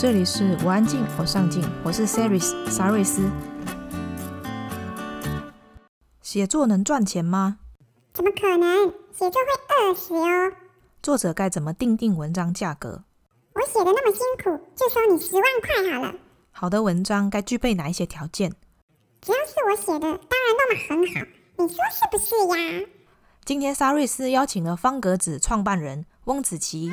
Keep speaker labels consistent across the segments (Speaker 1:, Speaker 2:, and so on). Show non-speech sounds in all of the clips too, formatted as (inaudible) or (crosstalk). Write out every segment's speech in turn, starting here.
Speaker 1: 这里是我安静，我上进，我是 Saris 沙瑞斯。写作能赚钱吗？
Speaker 2: 怎么可能？写作会饿死哦。
Speaker 1: 作者该怎么定定文章价格？
Speaker 2: 我写的那么辛苦，就收你十万块好了。
Speaker 1: 好的文章该具备哪一些条件？
Speaker 2: 只要是我写的，当然那么很好。你说是不是呀？
Speaker 1: 今天沙瑞斯邀请了方格子创办人翁子琪。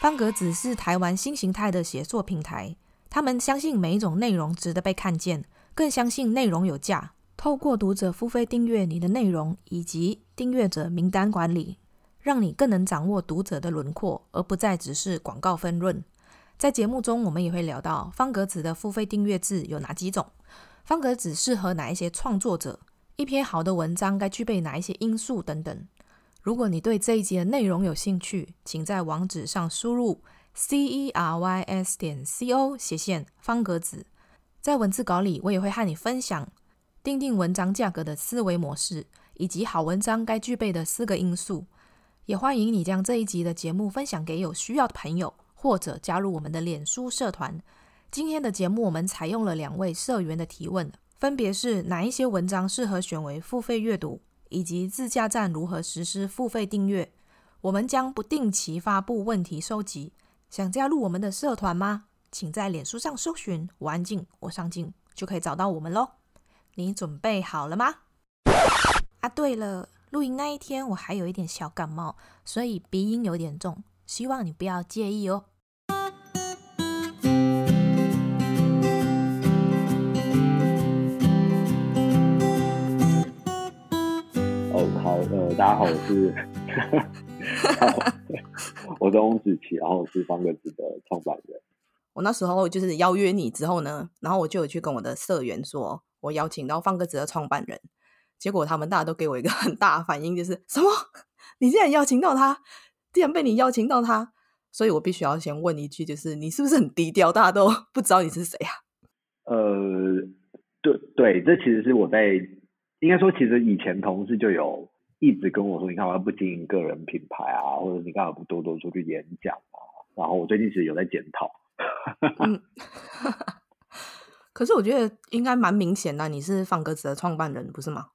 Speaker 1: 方格子是台湾新形态的写作平台，他们相信每一种内容值得被看见，更相信内容有价。透过读者付费订阅你的内容以及订阅者名单管理，让你更能掌握读者的轮廓，而不再只是广告分润。在节目中，我们也会聊到方格子的付费订阅制有哪几种，方格子适合哪一些创作者，一篇好的文章该具备哪一些因素等等。如果你对这一集的内容有兴趣，请在网址上输入 c e r y s 点 c o 斜线方格子。在文字稿里，我也会和你分享定定文章价格的思维模式，以及好文章该具备的四个因素。也欢迎你将这一集的节目分享给有需要的朋友，或者加入我们的脸书社团。今天的节目，我们采用了两位社员的提问，分别是哪一些文章适合选为付费阅读？以及自驾站如何实施付费订阅？我们将不定期发布问题收集。想加入我们的社团吗？请在脸书上搜寻“我安静，我上镜”，就可以找到我们喽。你准备好了吗？啊，对了，录音那一天我还有一点小感冒，所以鼻音有点重，希望你不要介意哦。
Speaker 3: 大家好，我是，(laughs) 我是翁子琪，然后我是方格子的创办人。
Speaker 1: 我那时候就是邀约你之后呢，然后我就有去跟我的社员说，我邀请到方格子的创办人，结果他们大家都给我一个很大的反应，就是什么？你竟然邀请到他，竟然被你邀请到他，所以我必须要先问一句，就是你是不是很低调，大家都不知道你是谁啊？(laughs)
Speaker 3: 呃，对对，这其实是我在应该说，其实以前同事就有。一直跟我说，你干嘛不经营个人品牌啊？或者你干嘛不多多出去演讲啊？然后我最近其实有在检讨。嗯，(laughs) (laughs)
Speaker 1: 可是我觉得应该蛮明显的，你是方格子的创办人，不是吗？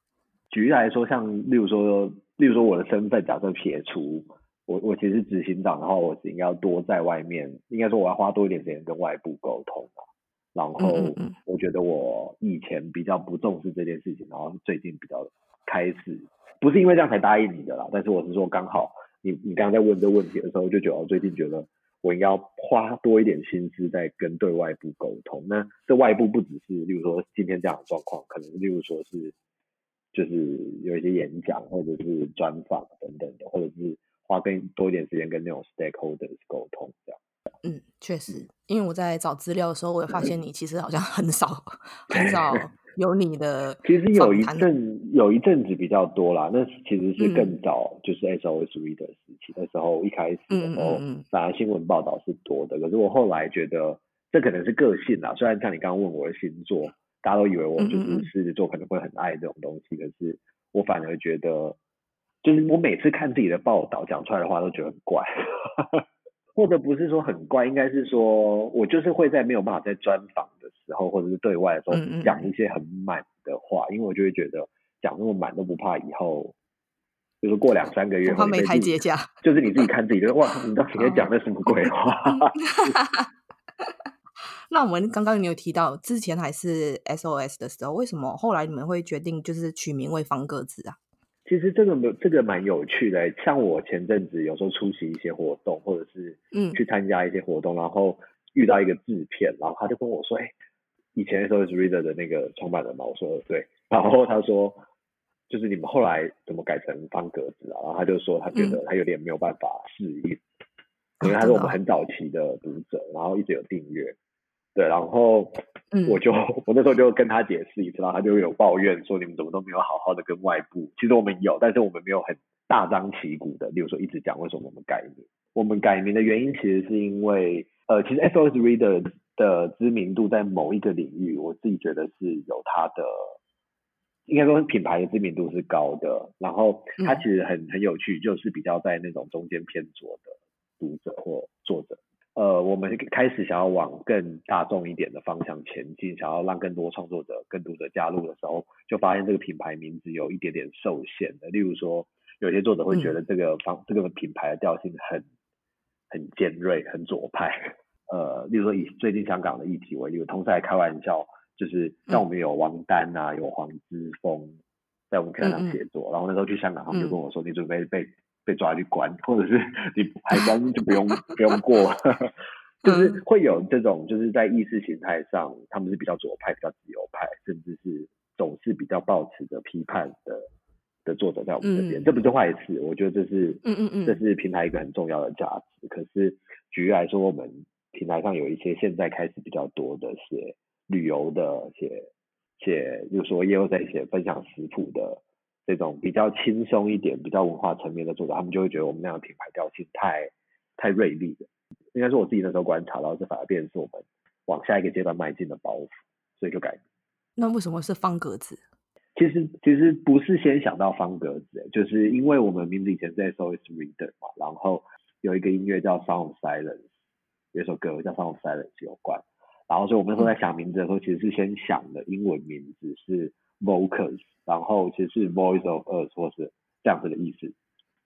Speaker 3: 举例来说，像例如说，例如说我的身份，假设撇除我，我其实是执行长，的话我应该要多在外面，应该说我要花多一点时间跟外部沟通啊。然后我觉得我以前比较不重视这件事情，然后最近比较开始。不是因为这样才答应你的啦，但是我是说刚好你你刚刚在问这个问题的时候，就觉得我最近觉得我应该要花多一点心思在跟对外部沟通。那这外部不只是，例如说今天这样的状况，可能例如说是就是有一些演讲或者是专访等等的，或者是花更多一点时间跟那种 stakeholders 沟通这样。
Speaker 1: 嗯，确实，因为我在找资料的时候，我也发现你其实好像很少 (laughs) 很少。有你的，
Speaker 3: 其实有一阵有一阵子比较多啦，那其实是更早，就是 SOS Reader 时期的时候，一开始的时候，反而新闻报道是多的。可是我后来觉得，这可能是个性啦。虽然像你刚刚问我的星座，大家都以为我就是狮子座，可能会很爱这种东西，可是我反而觉得，就是我每次看自己的报道讲出来的话，都觉得很怪。(laughs) 或者不是说很怪，应该是说我就是会在没有办法在专访的时候，或者是对外的时候讲一些很满的话，因为我就会觉得讲那么满都不怕以后，就是过两三个月后没台阶下，就是你自己看自己觉得哇，你到底在讲的什么鬼话？(laughs)
Speaker 1: 那我们刚刚你有提到之前还是 SOS 的时候，为什么后来你们会决定就是取名为方格子啊？
Speaker 3: 其实这个没这个蛮有趣的，像我前阵子有时候出席一些活动，或者是嗯去参加一些活动，嗯、然后遇到一个制片，然后他就跟我说：“哎，以前 SOS Reader 的那个创办人嘛。”我说：“对。”然后他说：“就是你们后来怎么改成方格子啊？”然后他就说他觉得他有点没有办法适应，因为他是我们很早期的读者，然后一直有订阅。对，然后我就、嗯、(laughs) 我那时候就跟他解释一次，然后他就有抱怨说，你们怎么都没有好好的跟外部。其实我们有，但是我们没有很大张旗鼓的，例如说一直讲为什么我们改名。我们改名的原因其实是因为，呃，其实 SOS Reader 的知名度在某一个领域，我自己觉得是有它的，应该说品牌的知名度是高的。然后它其实很很有趣，就是比较在那种中间偏左的读者或作者。呃，呃，我们开始想要往更大众一点的方向前进，想要让更多创作者、更读者加入的时候，就发现这个品牌名字有一点点受限的。例如说，有些作者会觉得这个方、嗯、这个品牌的调性很很尖锐、很左派。呃，例如说以最近香港的议题为例，同时还开玩笑，就是像我们有王丹啊，有黄之锋在我们课堂写作，嗯嗯，然后那时候去香港，他们就跟我说，嗯、你准备被。被抓去关，或者是你海关就不用 (laughs) 不用过，(laughs) 就是会有这种，就是在意识形态上，他们是比较左派、比较自由派，甚至是总是比较抱持着批判的的作者在我们这边，嗯、这不是坏事，我觉得这是，嗯嗯嗯，这是平台一个很重要的价值。可是举例来说，我们平台上有一些现在开始比较多的写旅游的，写写，就是说也有在写分享食谱的。这种比较轻松一点、比较文化层面的作者，他们就会觉得我们那样品牌调性太太锐利了。应该是我自己那时候观察到，这反而变成是我们往下一个阶段迈进的包袱，所以就改。
Speaker 1: 那为什么是方格子？
Speaker 3: 其实其实不是先想到方格子，就是因为我们名字以前在 SOS Reader 嘛，然后有一个音乐叫 Sound Silence，有一首歌叫 Sound of Silence 有关，然后所以我们那时候在想名字的时候，其实是先想的英文名字是 Vocus。然后其实是 Voice of Earth 或是这样子的意思，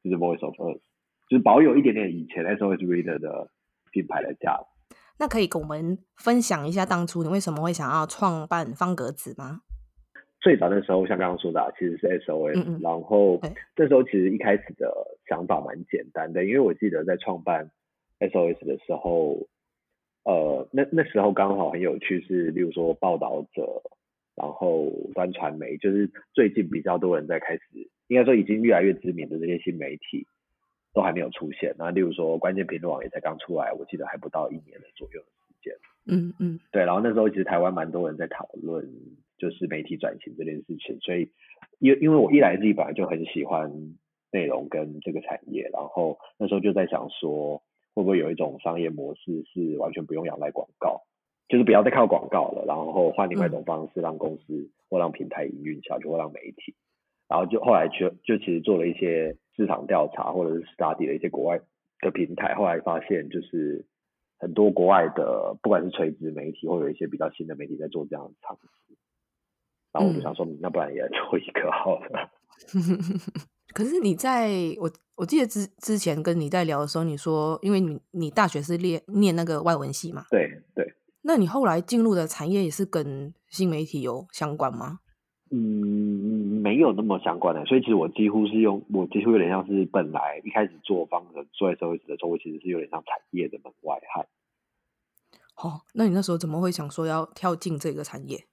Speaker 3: 就是 Voice of Earth，就是保有一点点以前 SOS Reader 的品牌的价值。
Speaker 1: 那可以跟我们分享一下当初你为什么会想要创办方格子吗？
Speaker 3: 最早的时候，像刚刚说的，其实是 SOS，嗯嗯，然后这时候其实一开始的想法蛮简单的，因为我记得在创办 SOS 的时候，呃，那那时候刚好很有趣，是例如说报道者。然后端传媒就是最近比较多人在开始，应该说已经越来越知名的这些新媒体都还没有出现。那例如说关键评论网也才刚出来，我记得还不到一年的左右的时间。嗯嗯，对。然后那时候其实台湾蛮多人在讨论就是媒体转型这件事情，所以因因为我一来自己本来就很喜欢内容跟这个产业，然后那时候就在想说会不会有一种商业模式是完全不用仰赖广告。就是不要再靠广告了，然后换另外一种方式让公司或让平台营运下去，或让媒体，然后就后来就就其实做了一些市场调查或者是 study 的一些国外的平台，后来发现就是很多国外的不管是垂直媒体或有一些比较新的媒体在做这样的尝试，然后我就想说，嗯、那不然也来做一个好了。(laughs)
Speaker 1: 可是你在我我记得之之前跟你在聊的时候，你说因为你你大学是念念那个外文系嘛？
Speaker 3: 对对。
Speaker 1: 那你后来进入的产业也是跟新媒体有相关吗？
Speaker 3: 嗯，没有那么相关的，所以其实我几乎是用，我几乎有点像是本来一开始做方的做社会的时候，我其实是有点像产业的门外汉。
Speaker 1: 哦，那你那时候怎么会想说要跳进这个产业？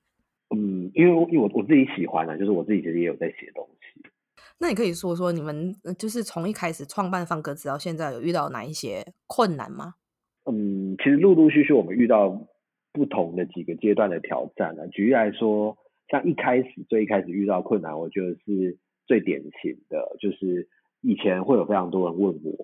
Speaker 3: 嗯，因为因为我我自己喜欢啊，就是我自己其实也有在写东西。
Speaker 1: 那你可以说说你们就是从一开始创办方格子到现在有遇到哪一些困难吗？
Speaker 3: 嗯，其实陆陆续续我们遇到。不同的几个阶段的挑战呢、举例来说，像一开始最一开始遇到困难，我觉得是最典型的，就是以前会有非常多人问我，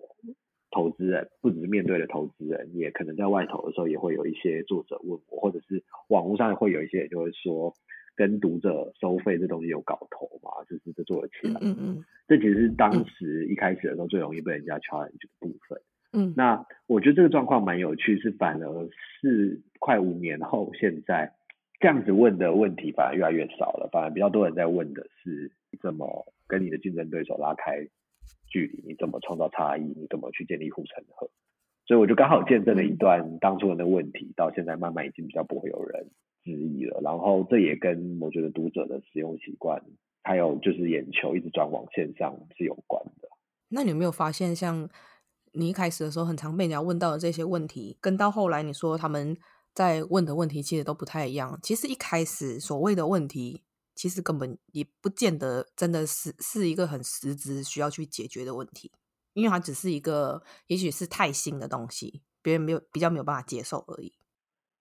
Speaker 3: 投资人不只是面对的投资人，也可能在外投的时候也会有一些作者问我，或者是网络上会有一些人就会说，跟读者收费这东西有搞头嘛，就是这做得起来，嗯嗯，这其实是当时一开始的时候最容易被人家 challenge 的部分。嗯，那我觉得这个状况蛮有趣，是反而是快五年后，现在这样子问的问题反而越来越少了，反而比较多人在问的是你怎么跟你的竞争对手拉开距离，你怎么创造差异，你怎么去建立护城河。所以我就刚好见证了一段当初人的问题，到现在慢慢已经比较不会有人质疑了。然后这也跟我觉得读者的使用习惯，还有就是眼球一直转往线上是有关的。
Speaker 1: 那你有没有发现像？你一开始的时候很常被人家问到的这些问题，跟到后来你说他们在问的问题其实都不太一样。其实一开始所谓的问题，其实根本也不见得真的是是一个很实质需要去解决的问题，因为它只是一个也许是太新的东西，别人没有比较没有办法接受而已。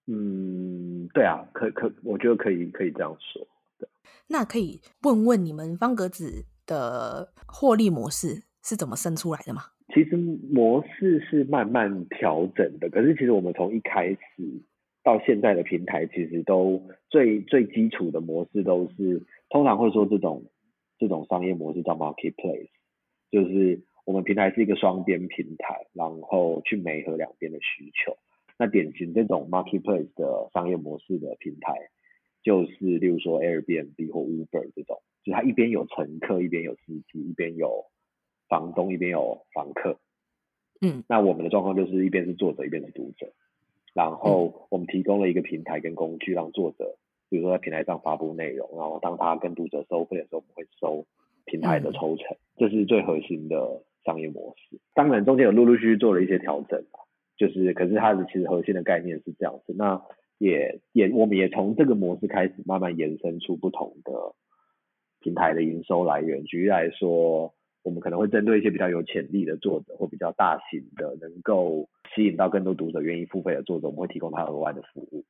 Speaker 3: 嗯，对啊，可可，我觉得可以可以这样说。对，
Speaker 1: 那可以问问你们方格子的获利模式是怎么生出来的吗？
Speaker 3: 其实模式是慢慢调整的，可是其实我们从一开始到现在的平台，其实都最最基础的模式都是，通常会说这种这种商业模式叫 marketplace，就是我们平台是一个双边平台，然后去媒合两边的需求，那典型这种 marketplace 的商业模式的平台，就是例如说 Airbnb 或 Uber 这种，就是它一边有乘客，一边有司机，一边有房东，一边有房客。
Speaker 1: 嗯，
Speaker 3: 那我们的状况就是一边是作者，一边是读者，然后我们提供了一个平台跟工具，让作者比如说在平台上发布内容，然后当他跟读者收费的时候，我们会收平台的抽成，嗯、这是最核心的商业模式。当然中间有陆陆续续做了一些调整，就是可是它的其实核心的概念是这样子。那也也我们也从这个模式开始慢慢延伸出不同的平台的营收来源。举例来说。我们可能会针对一些比较有潜力的作者，或比较大型的，能够吸引到更多读者愿意付费的作者，我们会提供他额外的服务。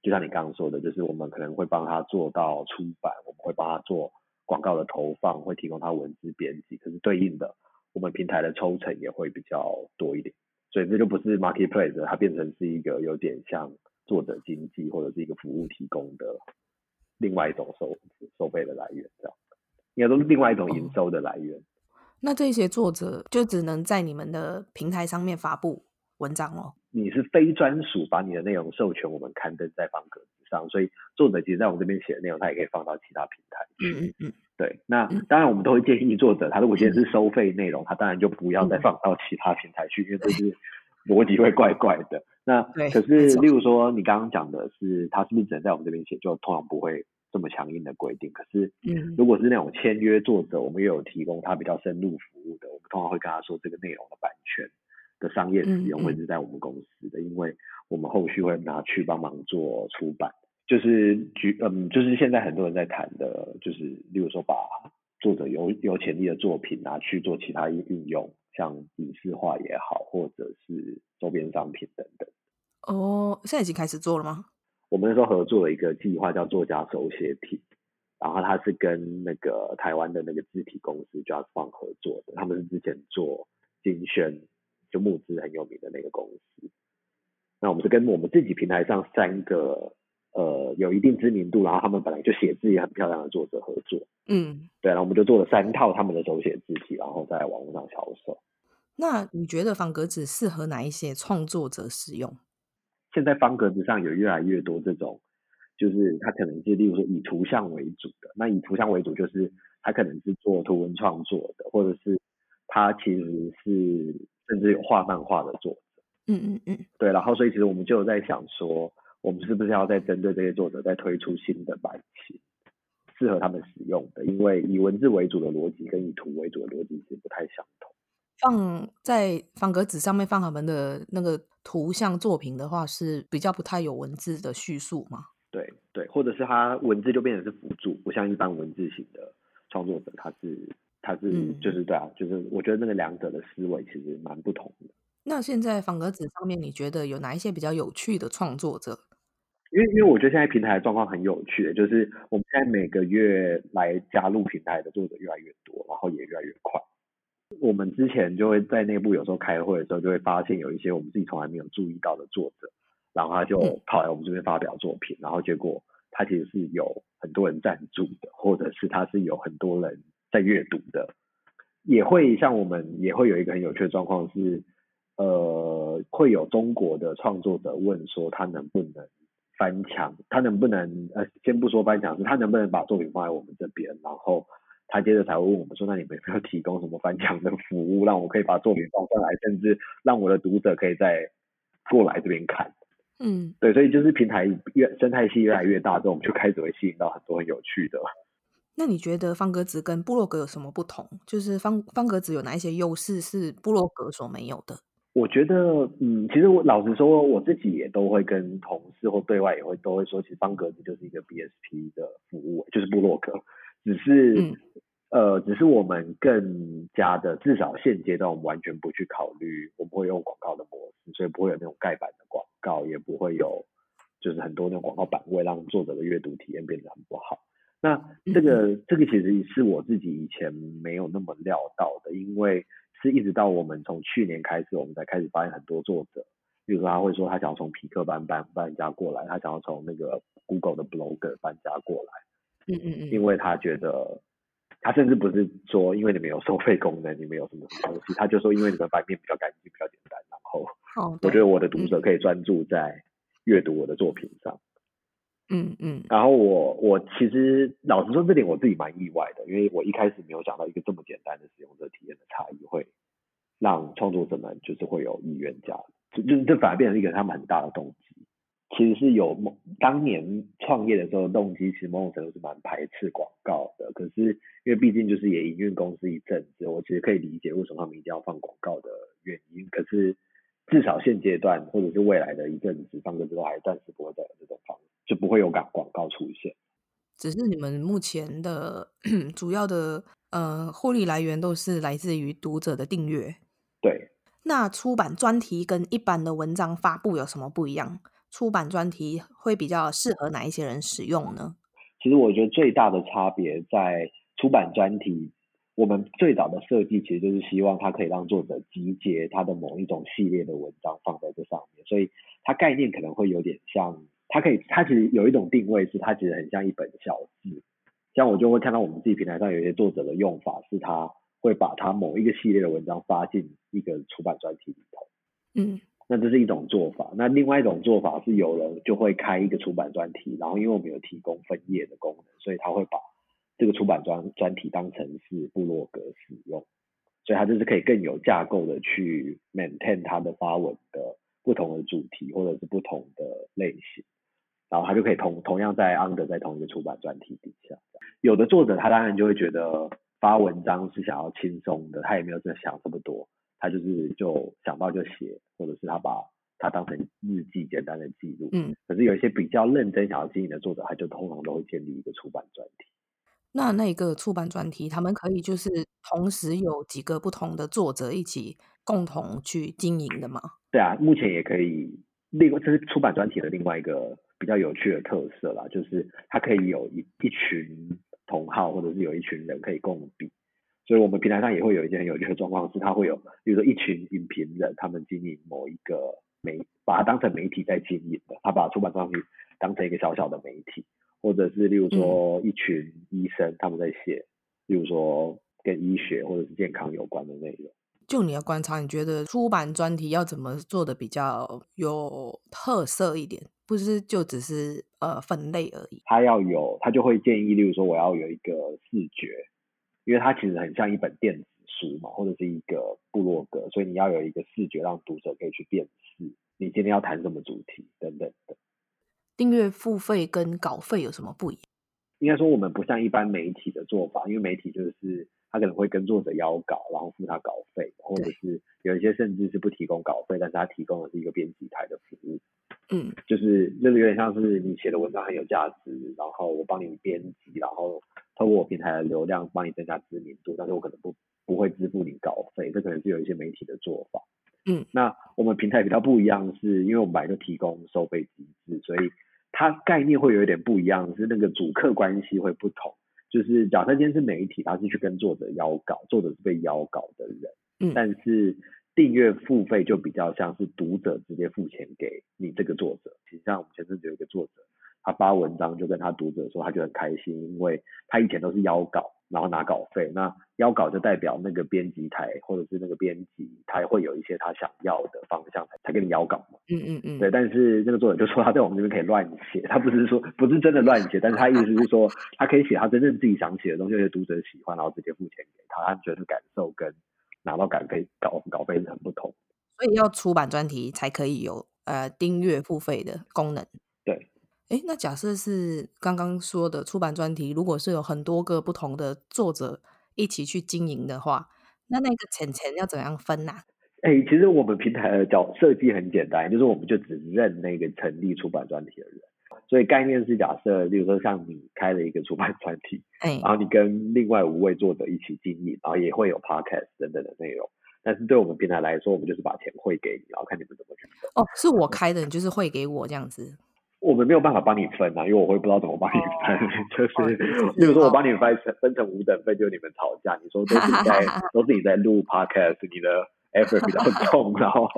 Speaker 3: 就像你刚刚说的，就是我们可能会帮他做到出版，我们会帮他做广告的投放，会提供他文字编辑。可是对应的，我们平台的抽成也会比较多一点。所以这就不是 marketplace，它变成是一个有点像作者经济或者是一个服务提供的另外一种收收费的来源，这样应该都是另外一种营收的来源。
Speaker 1: 那这些作者就只能在你们的平台上面发布文章哦。
Speaker 3: 你是非专属把你的内容授权我们刊登在方格子上，所以作者其实在我们这边写的内容，他也可以放到其他平台去。
Speaker 1: 嗯嗯嗯。
Speaker 3: 对，那当然我们都会建议作者，他如果今天是收费内容，他当然就不要再放到其他平台去，因为这是逻辑会怪怪的。那可是，例如说你刚刚讲的是，他是不是只能在我们这边写，就通常不会。这么强硬的规定，可是，嗯，如果是那种签约作者，我们也有提供他比较深入服务的，我们通常会跟他说，这个内容的版权的商业使用会是在我们公司的，因为我们后续会拿去帮忙做出版，就是举，嗯，就是现在很多人在谈的，就是例如说把作者有有潜力的作品拿去做其他运用，像影视化也好，或者是周边商品等等。
Speaker 1: 哦，现在已经开始做了吗？
Speaker 3: 我们那时候合作了一个计划，叫作家手写体，然后他是跟那个台湾的那个字体公司 JustFont 合作的，他们是之前做金萱就募资很有名的那个公司。那我们是跟我们自己平台上三个呃有一定知名度，然后他们本来就写字也很漂亮的作者合作，
Speaker 1: 嗯，
Speaker 3: 对，然后我们就做了三套他们的手写字体，然后在网络上销售。
Speaker 1: 那你觉得方格子适合哪一些创作者使用？
Speaker 3: 现在方格子上有越来越多这种，就是它可能是例如说以图像为主的，那以图像为主就是它可能是做图文创作的，或者是它其实是甚至有画漫画的作者。
Speaker 1: 嗯嗯嗯，
Speaker 3: 对，然后所以其实我们就有在想说，我们是不是要再针对这些作者再推出新的版型，适合他们使用的，因为以文字为主的逻辑跟以图为主的逻辑是不太相同。
Speaker 1: 放在方格纸上面放他们的那个图像作品的话，是比较不太有文字的叙述吗？
Speaker 3: 对对，或者是他文字就变成是辅助，不像一般文字型的创作者，他是他是、嗯、就是对啊，就是我觉得那个两者的思维其实蛮不同的。
Speaker 1: 那现在方格子上面，你觉得有哪一些比较有趣的创作者？
Speaker 3: 因为因为我觉得现在平台的状况很有趣，就是我们现在每个月来加入平台的作者越来越多，然后也越来越快。我们之前就会在内部有时候开会的时候，就会发现有一些我们自己从来没有注意到的作者，然后他就跑来我们这边发表作品，然后结果他其实是有很多人赞助的，或者是他是有很多人在阅读的，也会像我们也会有一个很有趣的状况是，呃，会有中国的创作者问说他能不能翻墙，他能不能呃，先不说翻墙，是他能不能把作品放在我们这边，然后。他接着才会问我们说：“那你们有没有提供什么翻墙的服务，让我可以把作品放上来，甚至让我的读者可以再过来这边看？”
Speaker 1: 嗯，
Speaker 3: 对，所以就是平台越生态系越来越大之后，我们就开始会吸引到很多很有趣的。
Speaker 1: 那你觉得方格子跟部落格有什么不同？就是方方格子有哪一些优势是部落格所没有的？
Speaker 3: 我觉得，嗯，其实我老实说，我自己也都会跟同事或对外也会都会说，其实方格子就是一个 BSP 的服务，就是布洛克。只是，嗯、呃，只是我们更加的，至少现阶段我们完全不去考虑，我们会用广告的模式，所以不会有那种盖板的广告，也不会有就是很多那种广告版位，让作者的阅读体验变得很不好。那这个、嗯、这个其实是我自己以前没有那么料到的，因为是一直到我们从去年开始，我们才开始发现很多作者，比如说他会说他想要从匹克搬搬搬家过来，他想要从那个 Google 的 Blogger 搬家过来。
Speaker 1: 嗯嗯嗯，
Speaker 3: 因为他觉得他甚至不是说因为你们有收费功能，你们有什么什么东西，他就说因为你们版面比较干净，比较简单，然后我觉得我的读者可以专注在阅读我的作品上。
Speaker 1: 嗯嗯。
Speaker 3: 然后我我其实老实说，这点我自己蛮意外的，因为我一开始没有想到一个这么简单的使用者体验的差异会让创作者们就是会有意愿加，就就这反而变成一个他们很大的动机。其实是有某当年创业的时候的动机，其实某种程度是蛮排斥广告的。可是因为毕竟就是也营运公司一阵子，我其实可以理解为什么他们一定要放广告的原因。可是至少现阶段或者是未来的一阵子，放歌之后还暂时不会再有这种方，就不会有广广告出现。
Speaker 1: 只是你们目前的主要的呃获利来源都是来自于读者的订阅。
Speaker 3: 对。
Speaker 1: 那出版专题跟一般的文章发布有什么不一样？出版专题会比较适合哪一些人使用呢？
Speaker 3: 其实我觉得最大的差别在出版专题，我们最早的设计其实就是希望它可以让作者集结他的某一种系列的文章放在这上面，所以它概念可能会有点像，它可以，它其实有一种定位是它其实很像一本小志，像我就会看到我们自己平台上有一些作者的用法是，他会把他某一个系列的文章发进一个出版专题里头，
Speaker 1: 嗯。
Speaker 3: 那这是一种做法，那另外一种做法是有人就会开一个出版专题，然后因为我们有提供分页的功能，所以他会把这个出版专专题当成是部落格使用，所以他就是可以更有架构的去 maintain 他的发文的不同的主题或者是不同的类型，然后他就可以同同样在 under 在同一个出版专题底下。有的作者他当然就会觉得发文章是想要轻松的，他也没有在想这么多。他就是就想到就写，或者是他把它当成日记简单的记录。嗯，可是有一些比较认真想要经营的作者，他就通常都会建立一个出版专题。
Speaker 1: 那那个出版专题，他们可以就是同时有几个不同的作者一起共同去经营的吗？
Speaker 3: 对啊，目前也可以。另外，这是出版专题的另外一个比较有趣的特色啦，就是它可以有一一群同好，或者是有一群人可以共笔。所以，我们平台上也会有一些很有趣的状况，是它会有，比如说一群影评人，他们经营某一个媒，把它当成媒体在经营的，他把出版专题当成一个小小的媒体，或者是例如说一群医生他们在写，例如说跟医学或者是健康有关的内容。
Speaker 1: 就你的观察，你觉得出版专题要怎么做的比较有特色一点？不是就只是呃分类而已？
Speaker 3: 他要有，他就会建议，例如说我要有一个视觉。因为它其实很像一本电子书嘛，或者是一个部落格，所以你要有一个视觉让读者可以去辨识你今天要谈什么主题等等的。
Speaker 1: 订阅付费跟稿费有什么不一样？
Speaker 3: 应该说我们不像一般媒体的做法，因为媒体就是他可能会跟作者邀稿，然后付他稿费，或者是有一些甚至是不提供稿费，但是他提供的是一个编辑台的服务。
Speaker 1: 嗯，
Speaker 3: 就是就是有点像是你写的文章很有价值，然后我帮你编辑，然后。透过我平台的流量帮你增加知名度，但是我可能不不会支付你稿费，这可能是有一些媒体的做法。
Speaker 1: 嗯，
Speaker 3: 那我们平台比较不一样，是因为我们本来就提供收费机制，所以它概念会有一点不一样，是那个主客关系会不同。就是假设今天是媒体，他是去跟作者邀稿，作者是被邀稿的人。
Speaker 1: 嗯，
Speaker 3: 但是订阅付费就比较像是读者直接付钱给你这个作者。其实像我们前阵子有一个作者。他发文章就跟他读者说，他就很开心，因为他以前都是邀稿，然后拿稿费。那邀稿就代表那个编辑台或者是那个编辑，他也会有一些他想要的方向才才给你邀稿嘛。
Speaker 1: 嗯嗯嗯。
Speaker 3: 对，但是那个作者就说他在我们这边可以乱写，他不是说不是真的乱写，但是他意思是说他可以写他真正自己想写的东西，而且读者喜欢，然后直接付钱给他，他觉得感受跟拿到稿费稿稿费是很不同。
Speaker 1: 所以要出版专题才可以有呃订阅付费的功能。
Speaker 3: 对。
Speaker 1: 哎，那假设是刚刚说的出版专题，如果是有很多个不同的作者一起去经营的话，那那个钱钱要怎样分呢？啊？
Speaker 3: 哎，其实我们平台的角设计很简单，就是我们就只认那个成立出版专题的人，所以概念是假设，例如说像你开了一个出版专题，
Speaker 1: 哎，
Speaker 3: 然后你跟另外五位作者一起经营，然后也会有 podcast 等等的内容，但是对我们平台来说，我们就是把钱汇给你，然后看你们怎么去分。
Speaker 1: 哦，是我开的，你就是汇给我这样子。
Speaker 3: 我们没有办法帮你分啊，因为我会不知道怎么帮你分，(laughs) 哦、就是，比、哦、如说我帮你分成分成五等份，就你们吵架，你说都是你在 (laughs) 都是你在录 podcast，你的 effort 比较重，(laughs) 然后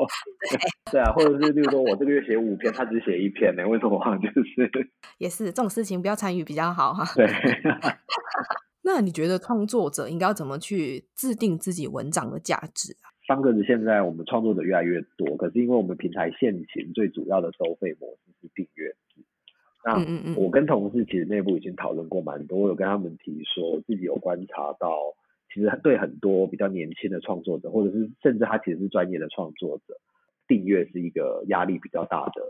Speaker 3: 对啊，或者是例如说我这个月写五篇，他只写一篇呢，为什么？就是也
Speaker 1: 是这种事情不要参与比较好哈。
Speaker 3: 对，(laughs)
Speaker 1: 那你觉得创作者应该要怎么去制定自己文章的价值啊？
Speaker 3: 方格子现在我们创作者越来越多，可是因为我们平台现行最主要的收费模式是订阅制。那我跟同事其实内部已经讨论过蛮多，我有跟他们提说，自己有观察到，其实对很多比较年轻的创作者，或者是甚至他其实是专业的创作者，订阅是一个压力比较大的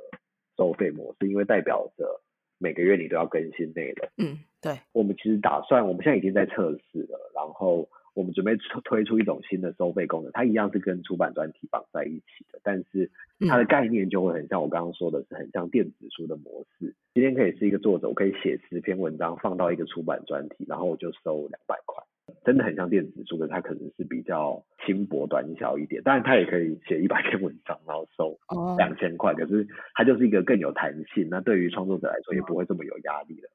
Speaker 3: 收费模式，因为代表着每个月你都要更新内容。
Speaker 1: 嗯，对。我们
Speaker 3: 其实打算，我们现在已经在测试了，然后。我们准备推出一种新的收费功能，它一样是跟出版专题绑在一起的，但是它的概念就会很像我刚刚说的，是很像电子书的模式。今天可以是一个作者，我可以写十篇文章放到一个出版专题，然后我就收两百块，真的很像电子书，可是它可能是比较轻薄短小一点。当然，它也可以写一百篇文章，然后收两千块，可是它就是一个更有弹性。那对于创作者来说，也不会这么有压力了。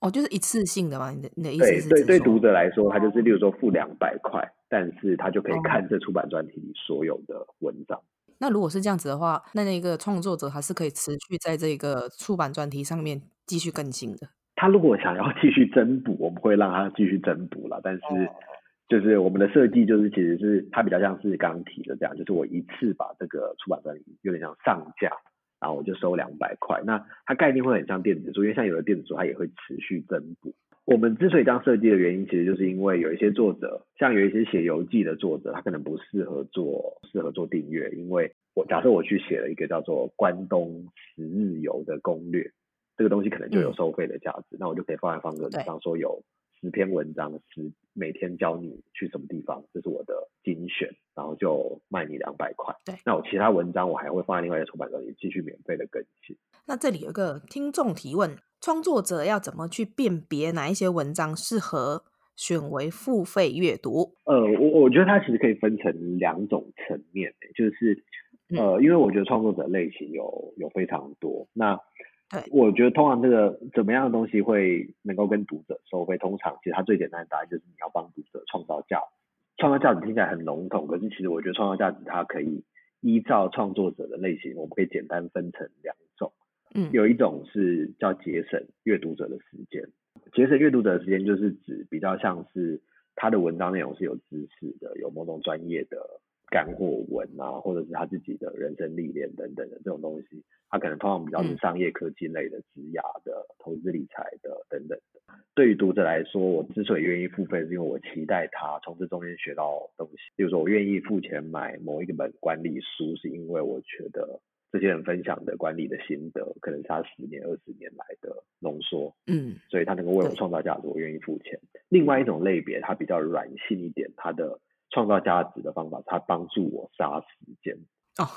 Speaker 1: 哦，就是一次性的嘛？你的你的意思是？
Speaker 3: 对对，对读者来说，他就是例如说付两百块，但是他就可以看这出版专题里所有的文章。
Speaker 1: 那如果是这样子的话，那那个创作者还是可以持续在这个出版专题上面继续更新的。
Speaker 3: 他如果想要继续增补，(laughs) 我们会让他继续增补了。但是，就是我们的设计就是，其实是它比较像是刚刚提的这样，就是我一次把这个出版专题有点像上架。然后我就收两百块，那它概念会很像电子书，因为像有的电子书它也会持续增补。我们之所以这样设计的原因，其实就是因为有一些作者，像有一些写游记的作者，他可能不适合做适合做订阅，因为我假设我去写了一个叫做关东十日游的攻略，这个东西可能就有收费的价值，嗯、那我就可以放在方格子上说有。十篇文章，十每天教你去什么地方，这是我的精选，然后就卖你两百块。
Speaker 1: 对，
Speaker 3: 那我其他文章我还会放在另外一个出版社里继续免费的更新。
Speaker 1: 那这里有一个听众提问：创作者要怎么去辨别哪一些文章适合选为付费阅读？
Speaker 3: 呃，我我觉得它其实可以分成两种层面，就是呃，因为我觉得创作者类型有有非常多，那。我觉得通常这个怎么样的东西会能够跟读者收费？通常其实它最简单的答案就是你要帮读者创造价值。创造价值听起来很笼统，可是其实我觉得创造价值它可以依照创作者的类型，我们可以简单分成两种。嗯，有一种是叫节省阅读者的时间。节省阅读者的时间就是指比较像是他的文章内容是有知识的，有某种专业的。干货文啊，或者是他自己的人生历练等等的这种东西，他可能通常比较是商业科技类的、职涯的、投资理财的等等的。对于读者来说，我之所以愿意付费，是因为我期待他从这中间学到东西。比如说，我愿意付钱买某一个本管理书，是因为我觉得这些人分享的管理的心得，可能是他十年、二十年来的浓缩。嗯，所以他能够为我创造价值，我愿意付钱。另外一种类别，它比较软性一点，它的。创造价值的方法，它帮助我杀时间哦。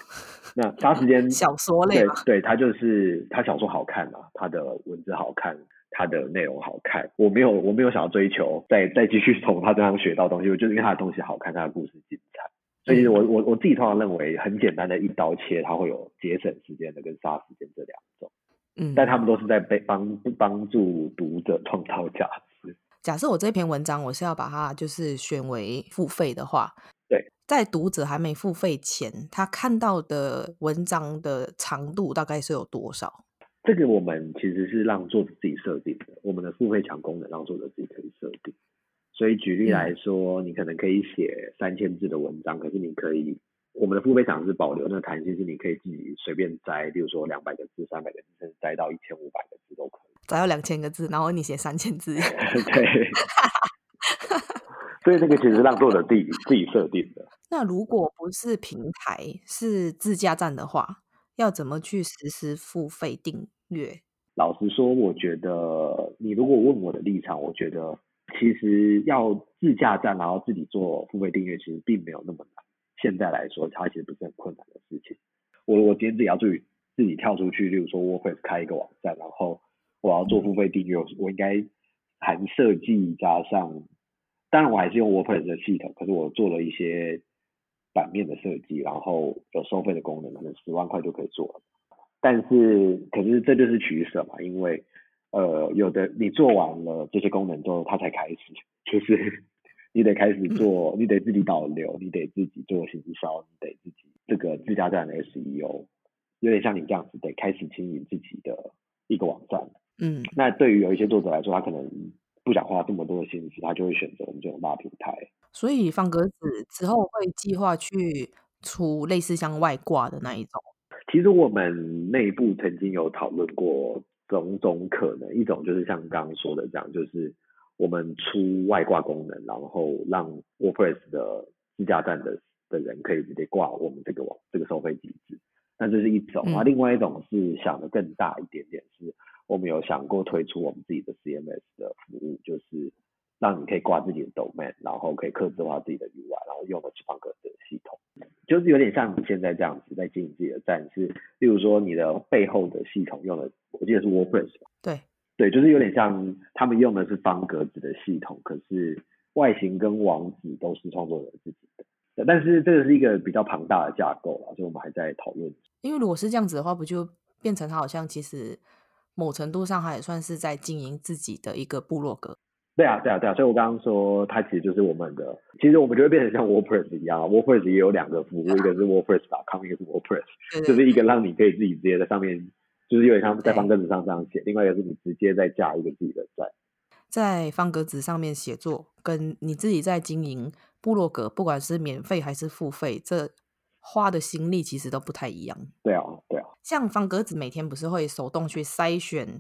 Speaker 3: 那杀时间 (laughs)
Speaker 1: 小说类，
Speaker 3: 对对，它就是它小说好看嘛，它的文字好看，它的内容好看。我没有我没有想要追求再再继续从他身上学到东西，我就是因为他的东西好看，他的故事精彩。所以我我我自己通常认为，很简单的一刀切，它会有节省时间的跟杀时间这两种。嗯，但他们都是在被帮帮助读者创造价值。
Speaker 1: 假设我这篇文章我是要把它就是选为付费的话，
Speaker 3: 对，
Speaker 1: 在读者还没付费前，他看到的文章的长度大概是有多少？
Speaker 3: 这个我们其实是让作者自己设定的，我们的付费墙功能让作者自己可以设定。所以举例来说，嗯、你可能可以写三千字的文章，可是你可以，我们的付费墙是保留那个弹性，是你可以自己随便摘，比如说两百个字、三百个字，甚至摘到一千五百个字都可以。
Speaker 1: 只要两千个字，然后你写三千字。(laughs)
Speaker 3: 对，所以这个其实是让作者自己自己设定的。
Speaker 1: 那如果不是平台，是自驾站的话，要怎么去实施付费订阅？
Speaker 3: 老实说，我觉得你如果问我的立场，我觉得其实要自驾站，然后自己做付费订阅，其实并没有那么难。现在来说，它其实不是很困难的事情。我我今天自己要自己自己跳出去，例如说 WordPress 开一个网站，然后。我要做付费订阅，我应该含设计加上，当然我还是用 WordPress 的系统，可是我做了一些版面的设计，然后有收费的功能，可能十万块就可以做了。但是，可是这就是取舍嘛，因为呃，有的你做完了这些功能之后，它才开始，(laughs) 就是你得开始做，你得自己导流，你得自己做行销，你得自己这个自家站的 SEO，有点像你这样子，得开始经营自己的一个网站。嗯，那对于有一些作者来说，他可能不想花这么多的心思，他就会选择我们这种大平台。
Speaker 1: 所以方格子之后会计划去出类似像外挂的那一种。
Speaker 3: 其实我们内部曾经有讨论过种种可能，一种就是像刚刚说的这样，就是我们出外挂功能，然后让 WordPress 的自驾站的的人可以直接挂我们这个网这个收费机制。那这是一种啊，另外一种是想的更大一点点是。我们有想过推出我们自己的 CMS 的服务，就是让你可以挂自己的 domain，然后可以克制化自己的 UI，然后用的是方格子的系统，就是有点像你现在这样子在经营自己的站，是例如说你的背后的系统用的，我记得是 WordPress 吧？
Speaker 1: 对，
Speaker 3: 对，就是有点像他们用的是方格子的系统，可是外形跟网址都是创作者自己的，但是这个是一个比较庞大的架构了，所以我们还在讨论。
Speaker 1: 因为如果是这样子的话，不就变成它好像其实。某程度上，他也算是在经营自己的一个部落格。
Speaker 3: 对啊，对啊，对啊，所以我刚刚说，它其实就是我们的。其实我们就会变成像 WordPress 一样，WordPress 也有两个服务，啊、一个是 WordPress.com，一个是 WordPress，就是一个让你可以自己直接在上面，就是有点像在方格子上这样写；另外一个是你直接再加一个自己的在，
Speaker 1: 在方格子上面写作，跟你自己在经营部落格，不管是免费还是付费，这。花的心力其实都不太一样。
Speaker 3: 对啊，对啊。
Speaker 1: 像方格子每天不是会手动去筛选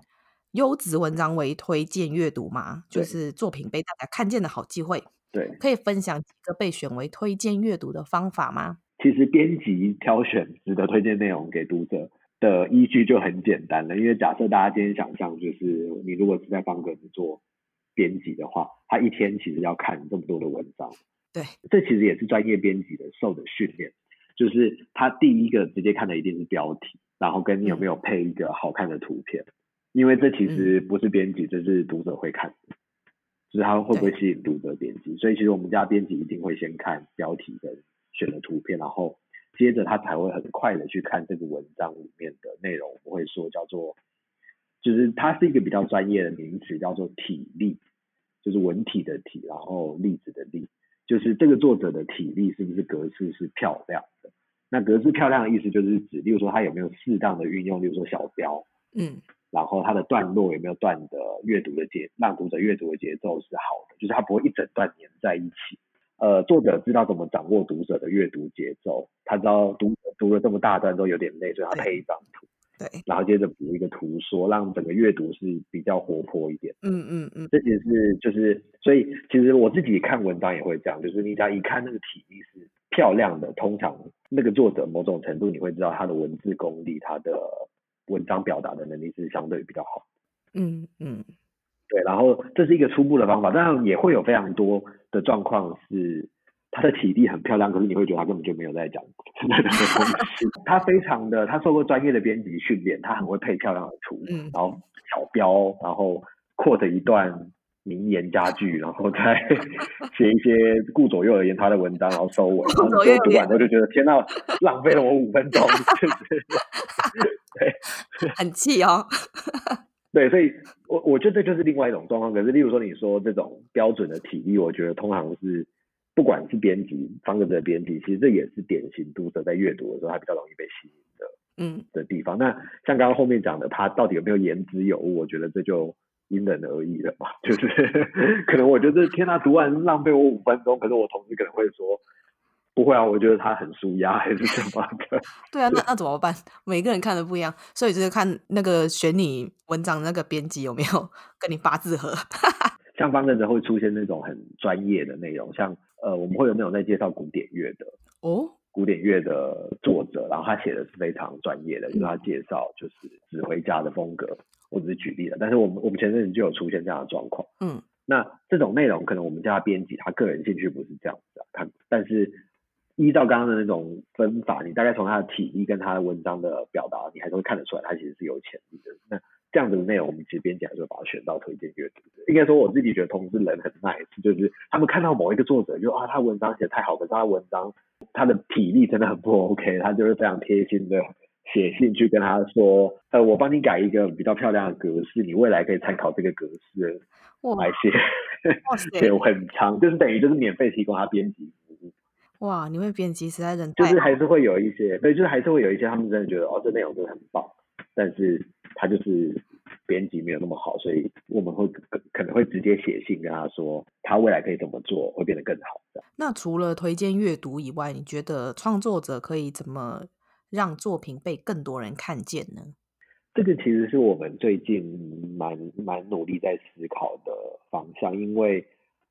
Speaker 1: 优质文章为推荐阅读吗？就是作品被大家看见的好机会。
Speaker 3: 对，
Speaker 1: 可以分享几个被选为推荐阅读的方法吗？
Speaker 3: 其实编辑挑选值得推荐内容给读者的依据就很简单了，因为假设大家今天想象，就是你如果是在方格子做编辑的话，他一天其实要看这么多的文章。
Speaker 1: 对，
Speaker 3: 这其实也是专业编辑的受的训练。就是他第一个直接看的一定是标题，然后跟你有没有配一个好看的图片，因为这其实不是编辑，这是读者会看的，就是他会不会吸引读者点击。所以其实我们家编辑一定会先看标题跟选的图片，然后接着他才会很快的去看这个文章里面的内容。我们会说叫做，就是它是一个比较专业的名词，叫做体例，就是文体的体，然后例子的例。就是这个作者的体力是不是格式是漂亮的？那格式漂亮的意思就是指，例如说他有没有适当的运用，例如说小标，
Speaker 1: 嗯，
Speaker 3: 然后他的段落有没有断的阅读的节，让读者阅读的节奏是好的，就是他不会一整段连在一起。呃，作者知道怎么掌握读者的阅读节奏，他知道读读了这么大段都有点累，所以他配一张图。
Speaker 1: 对，
Speaker 3: 然后接着补一个图说，让整个阅读是比较活泼一点。
Speaker 1: 嗯嗯嗯，
Speaker 3: 这也是就是，所以其实我自己看文章也会这样，就是你只要一看那个体力是漂亮的，通常那个作者某种程度你会知道他的文字功力，他的文章表达的能力是相对比较好。
Speaker 1: 嗯嗯，
Speaker 3: 对，然后这是一个初步的方法，当然也会有非常多的状况是。(laughs) 他的体力很漂亮，可是你会觉得他根本就没有在讲真的东西。(laughs) 他非常的，他受过专业的编辑训练，他很会配漂亮的图，
Speaker 1: 嗯，
Speaker 3: 然后小标，然后 quote 一段名言佳句，然后再 (laughs) 写一些顾左右而言他的文章，然后收尾。然后读完之后就觉得天呐，浪费了我五分钟，对，
Speaker 1: 很气哦。
Speaker 3: 对，所以我我觉得这就是另外一种状况。可是，例如说你说这种标准的体力，我觉得通常是。不管是编辑方格子的编辑，其实这也是典型读者在阅读的时候，他比较容易被吸引的，
Speaker 1: 嗯，
Speaker 3: 的地方。那像刚刚后面讲的，他到底有没有言之有物？我觉得这就因人而异了嘛。就是 (laughs) 可能我觉得天呐，读完浪费我五分钟，可是我同事可能会说，不会啊，我觉得他很舒压还是什么的。(laughs)
Speaker 1: 对啊，那那怎么办？每个人看的不一样，所以就是看那个选你文章的那个编辑有没有 (laughs) 跟你八字合。
Speaker 3: 像方格子会出现那种很专业的内容，像。呃，我们会有那种在介绍古典乐的
Speaker 1: 哦，
Speaker 3: 古典乐的作者，然后他写的是非常专业的，就是他介绍就是指挥家的风格，我只是举例了。但是我们我们前阵子就有出现这样的状况，
Speaker 1: 嗯，
Speaker 3: 那这种内容可能我们叫他编辑，他个人兴趣不是这样子啊，他但是依照刚刚的那种分法，你大概从他的体力跟他的文章的表达，你还是会看得出来他其实是有潜力的。那这样子的内容，我们其实编辑还是会把它选到推荐阅读的。应该说，我自己觉得同事人很 nice，就是他们看到某一个作者就，啊，他文章写得太好，可是他文章他的体力真的很不 OK，他就是非常贴心的写信去跟他说，呃，我帮你改一个比较漂亮的格式，你未来可以参考这个格式来写，写很长，就是等于就是免费提供他编辑服务。
Speaker 1: 哇，你会编辑实在人
Speaker 3: 就是还是会有一些，对，就是还是会有一些他们真的觉得哦，这内容真的很棒，但是。他就是编辑没有那么好，所以我们会可能会直接写信跟他说，他未来可以怎么做会变得更好。
Speaker 1: 那除了推荐阅读以外，你觉得创作者可以怎么让作品被更多人看见呢？
Speaker 3: 这个其实是我们最近蛮蛮努力在思考的方向，因为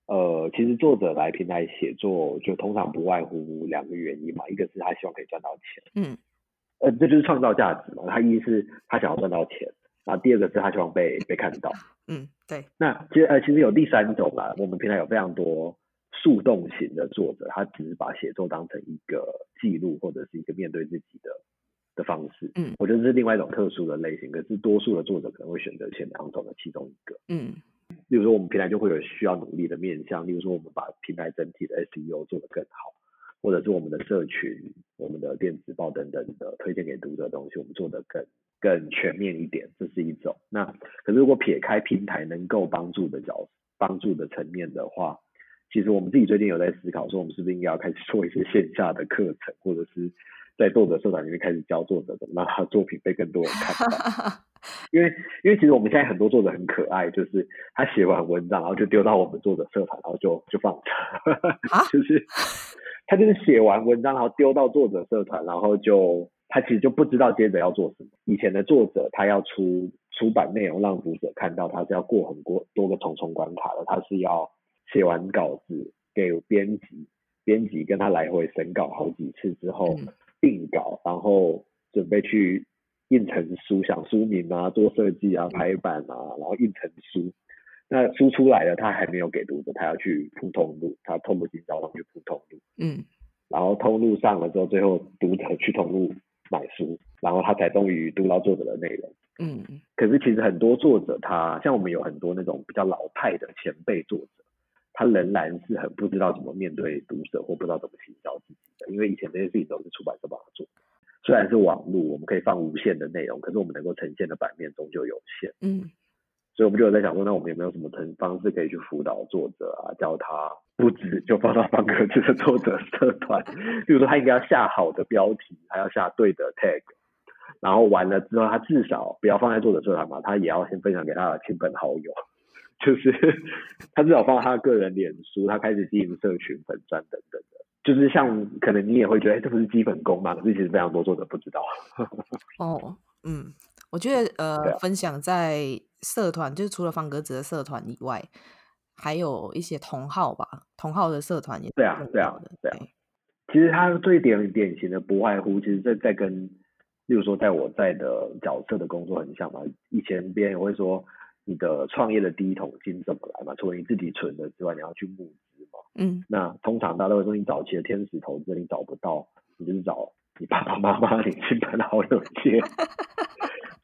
Speaker 3: 呃，其实作者来平台写作，就通常不外乎两个原因嘛，一个是他希望可以赚到钱，
Speaker 1: 嗯，
Speaker 3: 呃，这就是创造价值嘛。他一是他想要赚到钱。然后第二个是他希望被被看到，
Speaker 1: 嗯，对。
Speaker 3: 那其实呃，其实有第三种啦，我们平台有非常多树洞型的作者，他只是把写作当成一个记录或者是一个面对自己的的方式，
Speaker 1: 嗯，
Speaker 3: 我觉得这是另外一种特殊的类型。可是多数的作者可能会选择前两种的其中一个，
Speaker 1: 嗯，
Speaker 3: 例如说我们平台就会有需要努力的面向，例如说我们把平台整体的 SEO 做得更好，或者是我们的社群、我们的电子报等等的推荐给读者的东西，我们做的更。更全面一点，这是一种。那可是如果撇开平台能够帮助的角帮助的层面的话，其实我们自己最近有在思考，说我们是不是应该要开始做一些线下的课程，或者是在作者社团里面开始教作者怎么让他作品被更多人看到。(laughs) 因为因为其实我们现在很多作者很可爱，就是他写完文章然后就丢到我们作者社团，然后就就放着，(laughs) 就是他就是写完文章然后丢到作者社团，然后就。他其实就不知道接着要做什么。以前的作者，他要出出版内容让读者看到，他是要过很多多个重重关卡的。他是要写完稿子给编辑，编辑跟他来回审稿好几次之后定稿，然后准备去印成书，想书名啊、做设计啊、排版啊，然后印成书。那书出来了，他还没有给读者，他要去铺通路，他透过经销商去铺通路。
Speaker 1: 嗯，
Speaker 3: 然后通路上了之后，最后读者去通路。买书，然后他才终于读到作者的内容。
Speaker 1: 嗯，
Speaker 3: 可是其实很多作者他，他像我们有很多那种比较老派的前辈作者，他仍然是很不知道怎么面对读者，或不知道怎么行销自己的。因为以前这些事情都是出版社帮他做，虽然是网络，我们可以放无限的内容，可是我们能够呈现的版面终究有限。
Speaker 1: 嗯。
Speaker 3: 所以我们就有在想说，那我们有没有什么方式可以去辅导作者啊，教他不止就放到方格子的作者社团，比如说他应该要下好的标题，还要下对的 tag，然后完了之后，他至少不要放在作者社团嘛，他也要先分享给他的亲朋好友，(laughs) 就是他至少放到他的个人脸书，他开始经营社群粉专等等的，就是像可能你也会觉得，哎，这不是基本功吗？可是其实非常多作者不知道。(laughs)
Speaker 1: 哦，嗯，我觉得呃，啊、分享在。社团就是除了方格子的社团以外，还有一些同好吧，同好的社团也
Speaker 3: 对啊，对啊，对啊。其实它最典典型的不外乎，其实在在跟，例如说在我在的角色的工作很像嘛。以前别人也会说，你的创业的第一桶金怎么来嘛？除了你自己存的之外，你要去募资嘛。
Speaker 1: 嗯。
Speaker 3: 那通常大家都会说，你早期的天使投资你找不到，你就是找你爸爸妈妈、你亲朋好友借。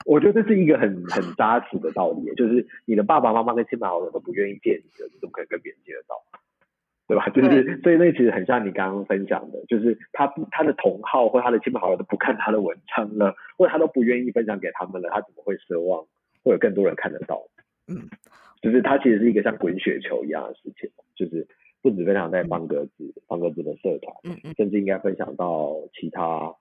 Speaker 3: 我觉得这是一个很很扎实的道理，就是你的爸爸妈妈跟亲朋好友都不愿意借你的，你怎么可能跟别人借得到？对吧？(laughs) 就是所以那其实很像你刚刚分享的，就是他他的同好或他的亲朋好友都不看他的文章了，或者他都不愿意分享给他们了，他怎么会奢望会有更多人看得到？
Speaker 1: 嗯，
Speaker 3: 就是他其实是一个像滚雪球一样的事情，就是不止分享在方格子方格子的社团，
Speaker 1: 嗯嗯，
Speaker 3: 甚至应该分享到其他。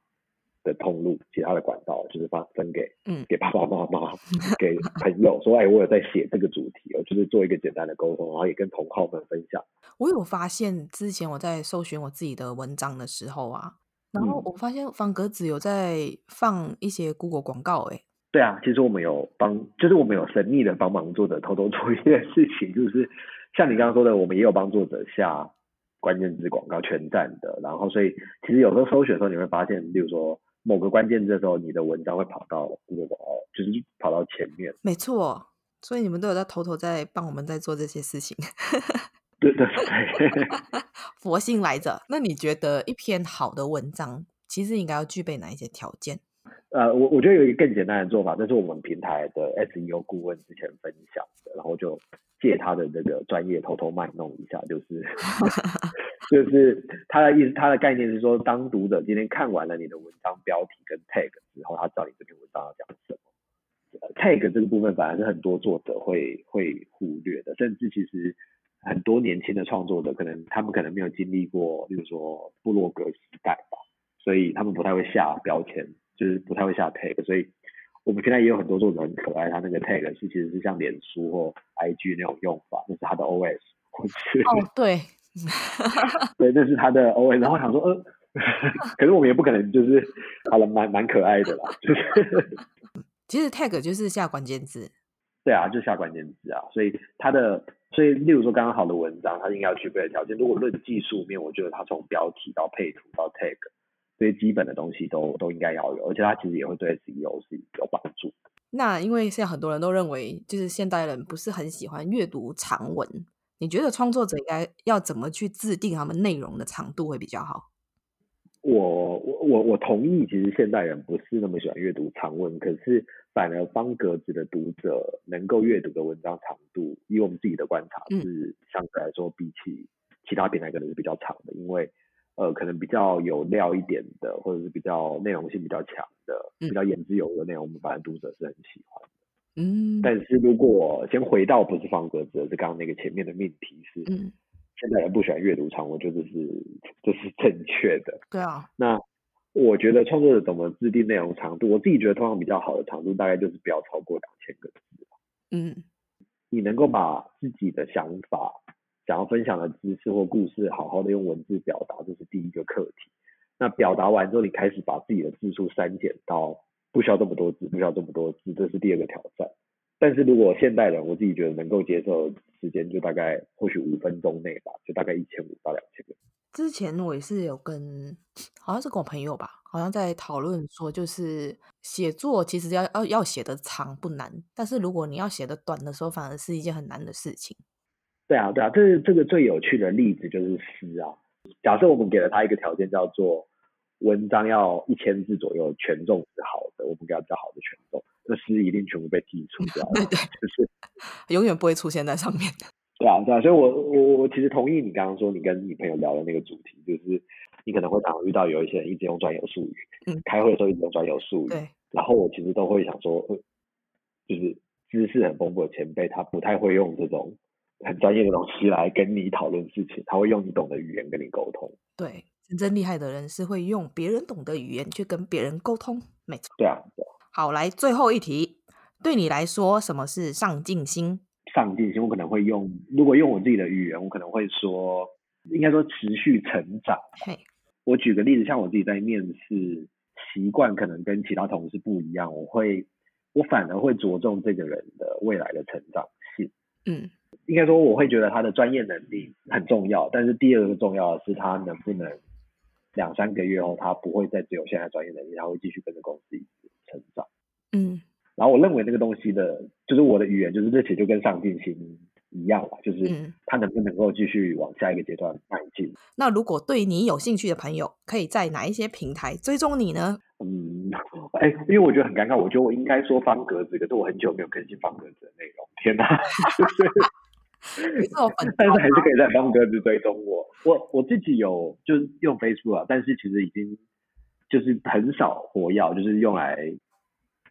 Speaker 3: 的通路，其他的管道就是发分给，
Speaker 1: 嗯，
Speaker 3: 给爸爸妈妈，(laughs) 给朋友说，哎，我有在写这个主题，我就是做一个简单的沟通，然后也跟同好们分享。
Speaker 1: 我有发现，之前我在搜寻我自己的文章的时候啊，然后我发现方格子有在放一些 Google 广告，哎，
Speaker 3: 对啊，其实我们有帮，就是我们有神秘的帮忙作者偷偷做一件事情，就是像你刚刚说的，我们也有帮作者下关键字广告全站的，然后所以其实有时候搜寻的时候，你会发现，比如说。某个关键字的时候，你的文章会跑到就是跑到前面。
Speaker 1: 没错，所以你们都有在偷偷在帮我们在做这些事情。
Speaker 3: 对对对，(laughs)
Speaker 1: 佛性来着。那你觉得一篇好的文章，其实应该要具备哪一些条件？
Speaker 3: 呃，我我觉得有一个更简单的做法，这是我们平台的 SEO 顾问之前分享的，然后就借他的这个专业偷偷卖弄一下，就是 (laughs) (laughs) 就是他的意思，他的概念是说，当读者今天看完了你的文章标题跟 tag 之后，他知道你这篇文章要讲什么。tag 这个部分反而是很多作者会会忽略的，甚至其实很多年轻的创作者，可能他们可能没有经历过，比如说部落格时代吧，所以他们不太会下标签。就是不太会下 tag，所以我们现在也有很多作者很可爱，他那个 tag 是其实是像脸书或 IG 那种用法，那是他的 OS。
Speaker 1: 哦，对，(laughs)
Speaker 3: 对，那是他的 OS。然后想说，呃，(laughs) 可是我们也不可能就是好了，蛮蛮可爱的啦，就是。
Speaker 1: 其实 tag 就是下关键字。
Speaker 3: 对啊，就下关键字啊，所以他的，所以例如说刚刚好的文章，它应该要具备的条件。如果论技术面，我觉得它从标题到配图到 tag。这些基本的东西都都应该要有，而且它其实也会对 SEO 是有帮助。
Speaker 1: 那因为现在很多人都认为，就是现代人不是很喜欢阅读长文，你觉得创作者应该要怎么去制定他们内容的长度会比较好？
Speaker 3: 我我我我同意，其实现代人不是那么喜欢阅读长文，可是反而方格子的读者能够阅读的文章长度，以我们自己的观察是相对来说比起其他平台可能是比较长的，因为。呃，可能比较有料一点的，或者是比较内容性比较强的，嗯、比较言之有物的内容，我们反正读者是很喜欢的。嗯，但是如果先回到不是方格子，是刚刚那个前面的命题是，嗯，现在人不喜欢阅读长文，我觉得这是这是正确的。
Speaker 1: 对啊。
Speaker 3: 那我觉得创作者怎么制定内容长度，我自己觉得通常比较好的长度大概就是不要超过两千个字。嗯，你能够把自己的想法。想要分享的知识或故事，好好的用文字表达，这是第一个课题。那表达完之后，你开始把自己的字数删减到不需要这么多字，不需要这么多字，这是第二个挑战。但是如果现代人，我自己觉得能够接受时间，就大概或许五分钟内吧，就大概一千五到两千个。
Speaker 1: 之前我也是有跟，好像是跟我朋友吧，好像在讨论说，就是写作其实要要要写的长不难，但是如果你要写的短的时候，反而是一件很难的事情。
Speaker 3: 对啊，对啊，这是这个最有趣的例子就是诗啊。假设我们给了他一个条件，叫做文章要一千字左右，权重是好的，我们给他比较好的权重，那诗一定全部被剔除掉了，对对，就是
Speaker 1: 永远不会出现在上面的。
Speaker 3: 对啊，对啊，所以我我我其实同意你刚刚说你跟你朋友聊的那个主题，就是你可能会常常遇到有一些人一直用专有术语，嗯，开会的时候一直用专有术语，对，然后我其实都会想说，就是知识很丰富的前辈，他不太会用这种。很专业的东西来跟你讨论事情，他会用你懂的语言跟你沟通。
Speaker 1: 对，真正厉害的人是会用别人懂的语言去跟别人沟通。没错。
Speaker 3: 对啊，对。
Speaker 1: 好，来最后一题，对你来说，什么是上进心？
Speaker 3: 上进心，我可能会用，如果用我自己的语言，我可能会说，应该说持续成长。嘿，我举个例子，像我自己在面试，习惯可能跟其他同事不一样，我会，我反而会着重这个人的未来的成长性。嗯。应该说，我会觉得他的专业能力很重要，但是第二个重要的是他能不能两三个月后，他不会再只有现在专业能力，他会继续跟着公司一直成长。嗯，然后我认为那个东西的，就是我的语言，就是这其实就跟上进心一样吧，就是他能不能够继续往下一个阶段迈进。
Speaker 1: 那如果对你有兴趣的朋友，可以在哪一些平台追踪你呢？
Speaker 3: 嗯，哎，因为我觉得很尴尬，我觉得我应该说方格子，可是我很久没有更新方格子的内容，天哪！(laughs) (laughs) 但是还是可以在方格子追踪我。我我自己有就是用 Facebook 啊，但是其实已经就是很少活跃，就是用来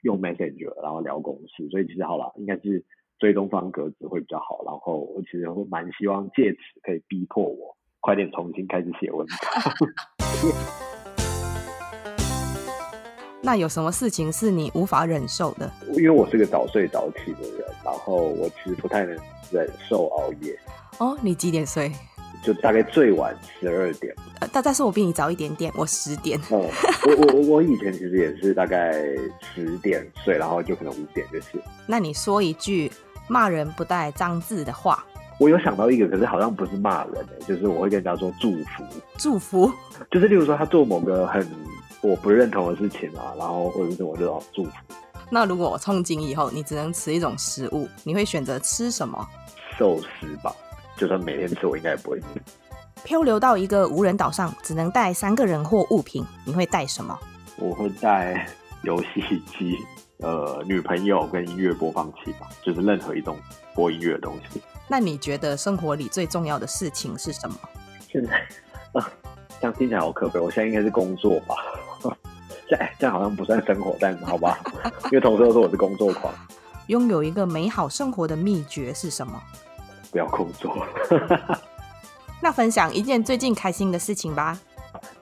Speaker 3: 用 Messenger 然后聊公事。所以其实好了，应该是追踪方格子会比较好。然后我其实会蛮希望借此可以逼迫我快点重新开始写文章。(laughs)
Speaker 1: 那有什么事情是你无法忍受的？(laughs)
Speaker 3: 因为我是个早睡早起的人，然后我其实不太能忍受熬夜。
Speaker 1: 哦，你几点睡？
Speaker 3: 就大概最晚十二点。
Speaker 1: 呃，但但是我比你早一点点，我十点。
Speaker 3: 哦，我我 (laughs) 我以前其实也是大概十点睡，然后就可能五点就醒。
Speaker 1: 那你说一句骂人不带脏字的话。
Speaker 3: 我有想到一个，可是好像不是骂人的，就是我会跟人家说祝福。
Speaker 1: 祝福？
Speaker 3: 就是例如说他做某个很。我不认同的事情啊，然后或者是我就要祝福。
Speaker 1: 那如果我从今以后你只能吃一种食物，你会选择吃什么？
Speaker 3: 寿司吧，就算每天吃，我应该也不会吃。
Speaker 1: 漂流到一个无人岛上，只能带三个人或物品，你会带什么？
Speaker 3: 我会带游戏机、呃，女朋友跟音乐播放器吧，就是任何一种播音乐的东西。
Speaker 1: 那你觉得生活里最重要的事情是什么？
Speaker 3: 现在啊，这样听起来好可悲。我现在应该是工作吧。这这样好像不算生活，但好吧，因为同事都说我是工作狂。
Speaker 1: 拥有一个美好生活的秘诀是什么？
Speaker 3: 不要工作。(laughs)
Speaker 1: 那分享一件最近开心的事情吧。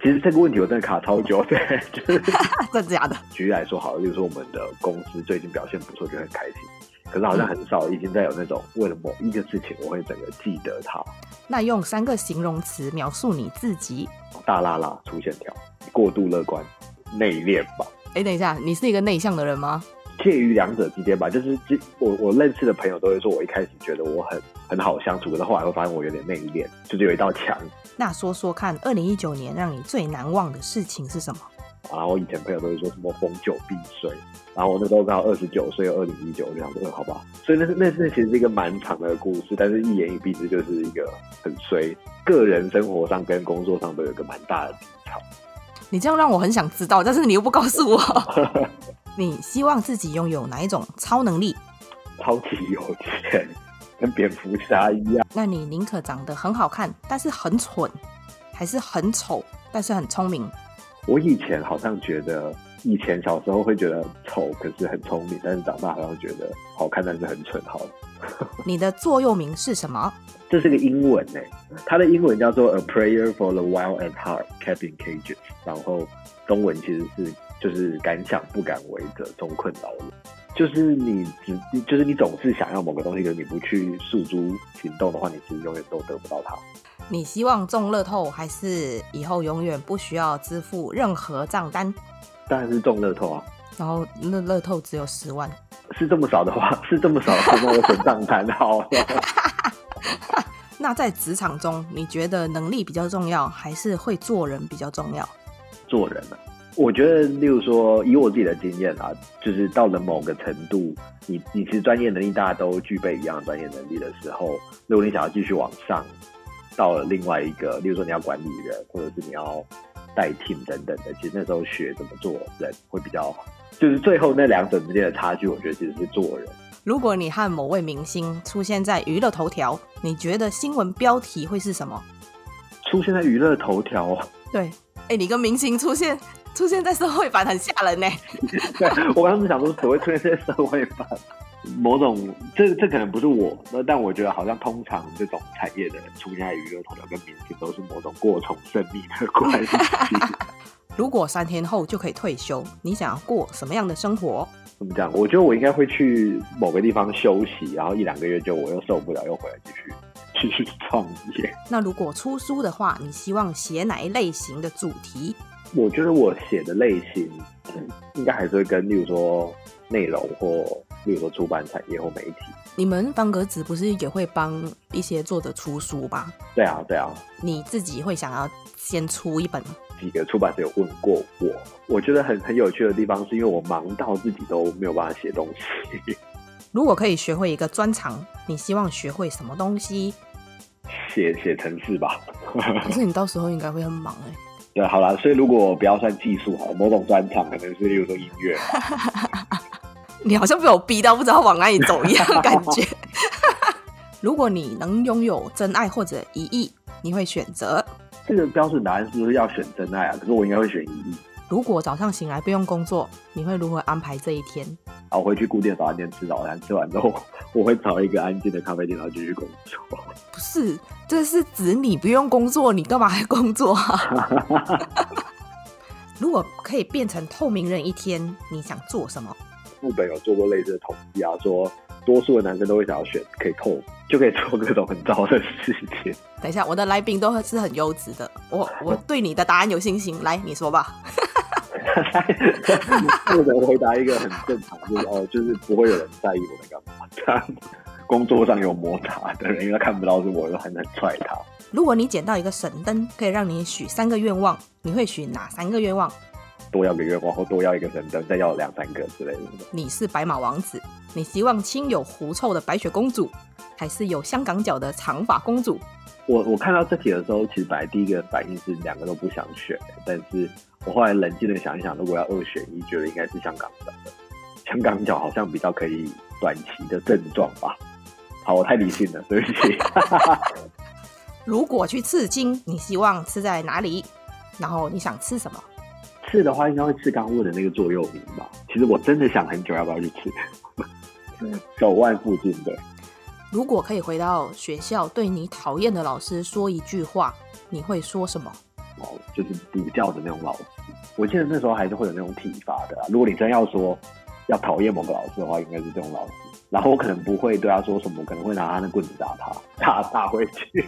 Speaker 3: 其其实这个问题我真的卡超久，对，就是 (laughs)
Speaker 1: 真的假的？
Speaker 3: 举例来说好了，就是说我们的公司最近表现不错，就很开心。可是好像很少已经在有那种为了某一个事情，我会整个记得它。
Speaker 1: 那用三个形容词描述你自己：
Speaker 3: 大剌剌、粗线条、过度乐观、内敛吧。
Speaker 1: 哎，等一下，你是一个内向的人吗？
Speaker 3: 介于两者之间吧，就是我我认识的朋友都会说，我一开始觉得我很很好相处，可是后来会发现我有点内敛，就是有一道墙。
Speaker 1: 那说说看，二零一九年让你最难忘的事情是什么？
Speaker 3: 然后我以前朋友都会说什么逢九必衰，然后我那时候刚好二十九岁，二零一九，我就想说好吧。所以那那那是其实是一个蛮长的故事，但是一言以蔽之就是一个很衰，个人生活上跟工作上都有一个蛮大的低潮。
Speaker 1: 你这样让我很想知道，但是你又不告诉我。(laughs) 你希望自己拥有哪一种超能力？
Speaker 3: 超级有钱，跟蝙蝠侠一样。
Speaker 1: 那你宁可长得很好看，但是很蠢，还是很丑，但是很聪明？
Speaker 3: 我以前好像觉得，以前小时候会觉得丑，可是很聪明，但是长大好像觉得好看，但是很蠢。好，
Speaker 1: 你的座右铭是什么？
Speaker 3: 这是个英文诶，它的英文叫做 A Prayer for the Wild at Heart, Kept in Cages，然后中文其实是。就是敢想不敢为者，终困牢笼。就是你只，就是你总是想要某个东西，可是你不去诉诸行动的话，你其实永远都得不到它。
Speaker 1: 你希望中乐透，还是以后永远不需要支付任何账单？
Speaker 3: 当然是中乐透啊。
Speaker 1: 然后那乐透只有十万，
Speaker 3: 是这么少的话，是这么少的话，那我选账单好。(laughs)
Speaker 1: 那在职场中，你觉得能力比较重要，还是会做人比较重要？
Speaker 3: 做人啊。我觉得，例如说，以我自己的经验啊，就是到了某个程度，你你其实专业能力大家都具备一样的专业能力的时候，如果你想要继续往上，到了另外一个，例如说你要管理人，或者是你要带 team 等等的，其实那时候学怎么做人会比较好。就是最后那两者之间的差距，我觉得其实是做人。
Speaker 1: 如果你和某位明星出现在娱乐头条，你觉得新闻标题会是什么？
Speaker 3: 出现在娱乐头条？
Speaker 1: 对，哎，你跟明星出现。(laughs) 出现在社会版很吓人呢。(laughs)
Speaker 3: 对，我刚刚是想说，所谓出现在社会版，某种这这可能不是我，但我觉得好像通常这种产业的人出现在娱乐头条跟明星都是某种过从甚密的关系。(laughs)
Speaker 1: 如果三天后就可以退休，你想要过什么样的生活？
Speaker 3: 怎么讲？我觉得我应该会去某个地方休息，然后一两个月就我又受不了，又回来继续继续创业。
Speaker 1: 那如果出书的话，你希望写哪一类型的主题？
Speaker 3: 我觉得我写的类型，嗯，应该还是会跟，例如说内容或，例如说出版产业或媒体。
Speaker 1: 你们方格子不是也会帮一些作者出书吧？
Speaker 3: 对啊，对啊。
Speaker 1: 你自己会想要先出一本？
Speaker 3: 几个出版社有问过我，我觉得很很有趣的地方，是因为我忙到自己都没有办法写东西。(laughs)
Speaker 1: 如果可以学会一个专长，你希望学会什么东西？
Speaker 3: 写写程式吧。(laughs)
Speaker 1: 可是你到时候应该会很忙哎、欸。
Speaker 3: 对，好啦，所以如果不要算技术哈，某种专长可能是，例如说音乐。(laughs)
Speaker 1: 你好像被我逼到不知道往哪里走一样感觉。如果你能拥有真爱或者一亿，你会选择？
Speaker 3: 这个标准答案是不是要选真爱啊？可是我应该会选一亿。
Speaker 1: 如果早上醒来不用工作，你会如何安排这一天？
Speaker 3: 啊我会去固定的早餐店吃早餐，吃完之后我会找一个安静的咖啡店，然后继续工作。
Speaker 1: 不是，这是指你不用工作，你干嘛还工作啊？(laughs) 如果可以变成透明人一天，你想做什么？
Speaker 3: 日本有做过类似的统计啊，说多数的男生都会想要选可以透，就可以做各种很糟的事情。
Speaker 1: 等一下，我的来宾都是很优质的，我我对你的答案有信心。来，你说吧。(laughs)
Speaker 3: 不能回答一个很正常，就是哦，就是不会有人在意我在干嘛。这样工作上有摩擦的人，因为他看不到是我，又很难踹他。
Speaker 1: 如果你捡到一个神灯，可以让你许三个愿望，你会许哪三个愿望？
Speaker 3: 多要个月光，或多要一个神灯，再要两三个之类的。
Speaker 1: 你是白马王子，你希望亲有狐臭的白雪公主，还是有香港脚的长发公主？
Speaker 3: 我我看到这题的时候，其实本来第一个反应是两个都不想选，但是我后来冷静的想一想，如果要二选一，觉得应该是香港脚的。香港脚好像比较可以短期的症状吧。好，我太理性了，对不起。(laughs)
Speaker 1: 如果去刺青，你希望刺在哪里？然后你想吃什么？
Speaker 3: 刺的话，应该会刺刚问的那个座右铭吧。其实我真的想很久，要不要去刺？手腕附近的。
Speaker 1: 如果可以回到学校，对你讨厌的老师说一句话，你会说什么？
Speaker 3: 哦，就是补教的那种老师。我记得那时候还是会有那种体罚的啊。如果你真要说要讨厌某个老师的话，应该是这种老师。然后我可能不会对他说什么，可能会拿他的棍子打他，打打回去。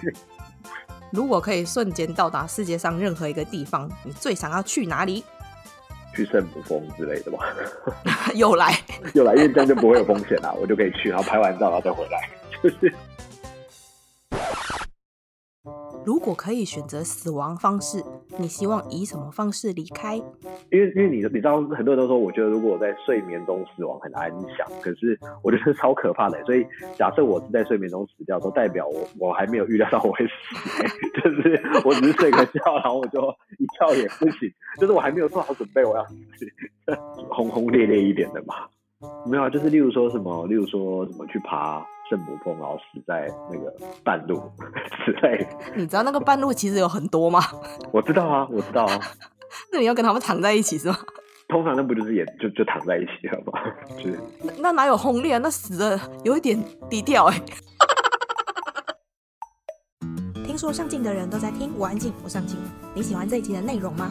Speaker 1: 如果可以瞬间到达世界上任何一个地方，你最想要去哪里？
Speaker 3: 去圣母峰之类的吧。(laughs)
Speaker 1: 又来，(laughs)
Speaker 3: 又来，因为这样就不会有风险啦，我就可以去，然后拍完照，然后再回来，就是。
Speaker 1: 如果可以选择死亡方式，你希望以什么方式离开？
Speaker 3: 因为因为你你知道，很多人都说，我觉得如果我在睡眠中死亡很安详，可是我觉得超可怕的。所以假设我是在睡眠中死掉，都代表我我还没有预料到我会死，(laughs) 就是我只是睡个觉，然后我就一觉也不醒，就是我还没有做好准备，我要死，(laughs) 轰轰烈烈一点的嘛。没有啊，就是例如说什么，例如说什么去爬。圣母峰，然后死在那个半路之类。(laughs)
Speaker 1: 你知道那个半路其实有很多吗？(laughs)
Speaker 3: 我知道啊，我知道啊。(laughs)
Speaker 1: 那你要跟他们躺在一起是吗？
Speaker 3: 通常那不就是也就就躺在一起了吗？就是
Speaker 1: 那，那哪有轰烈啊？那死的有一点低调哎。听说上镜的人都在听我安静，我上镜。你喜欢这一集的内容吗？